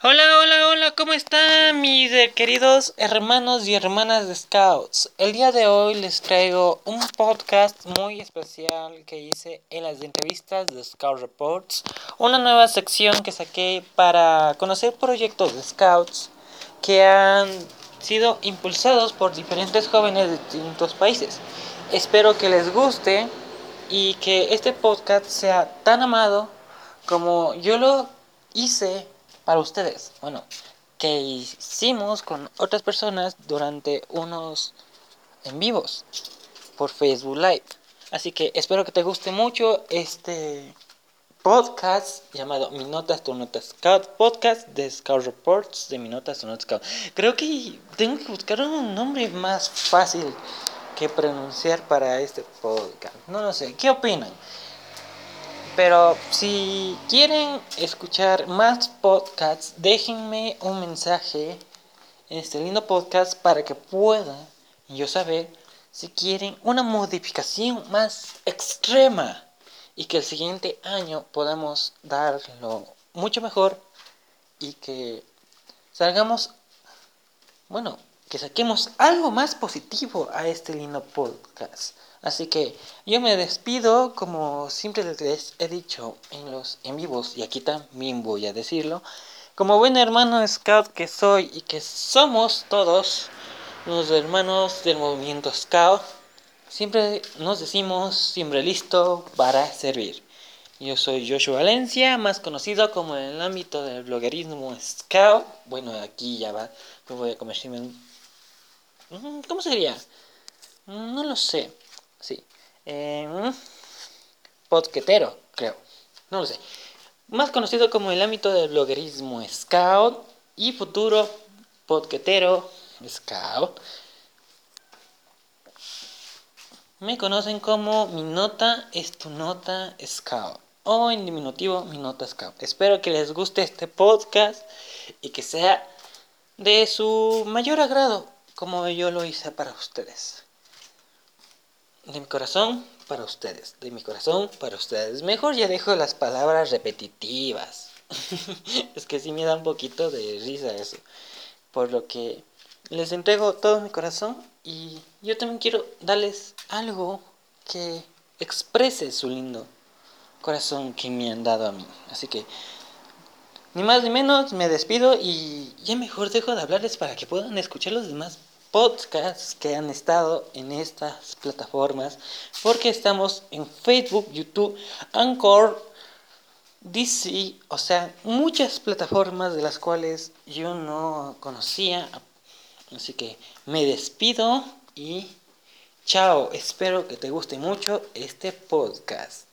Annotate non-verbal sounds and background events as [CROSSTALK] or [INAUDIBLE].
Hola, hola, hola, ¿cómo están mis queridos hermanos y hermanas de Scouts? El día de hoy les traigo un podcast muy especial que hice en las entrevistas de Scout Reports, una nueva sección que saqué para conocer proyectos de Scouts que han sido impulsados por diferentes jóvenes de distintos países. Espero que les guste y que este podcast sea tan amado como yo lo hice para ustedes. Bueno, que hicimos con otras personas durante unos en vivos por Facebook Live. Así que espero que te guste mucho este podcast llamado Mi Notas, Tu Notas Scout, podcast de Scout Reports de Mi Notas, Tu Notas Scout. Creo que tengo que buscar un nombre más fácil que pronunciar para este podcast. No lo sé, ¿qué opinan? Pero si quieren escuchar más podcasts, déjenme un mensaje en este lindo podcast para que pueda yo saber si quieren una modificación más extrema y que el siguiente año podamos darlo mucho mejor y que salgamos, bueno, que saquemos algo más positivo a este lindo podcast. Así que yo me despido, como siempre les he dicho en los en vivos, y aquí también voy a decirlo, como buen hermano scout que soy y que somos todos los hermanos del movimiento scout, siempre nos decimos siempre listo para servir. Yo soy Joshua Valencia, más conocido como en el ámbito del bloguerismo scout. Bueno, aquí ya va, me voy a. Mm, ¿Cómo sería? No lo sé. Sí. Eh, podquetero, creo. No lo sé. Más conocido como el ámbito del bloguerismo scout y futuro podquetero scout. Me conocen como mi nota es tu nota scout o en diminutivo mi nota scout. Espero que les guste este podcast y que sea de su mayor agrado como yo lo hice para ustedes de mi corazón para ustedes, de mi corazón para ustedes. Mejor ya dejo las palabras repetitivas. [LAUGHS] es que sí me da un poquito de risa eso. Por lo que les entrego todo mi corazón y yo también quiero darles algo que exprese su lindo corazón que me han dado a mí. Así que ni más ni menos me despido y ya mejor dejo de hablarles para que puedan escuchar los demás podcasts que han estado en estas plataformas, porque estamos en Facebook, YouTube, Anchor, DC, o sea, muchas plataformas de las cuales yo no conocía. Así que me despido y chao, espero que te guste mucho este podcast.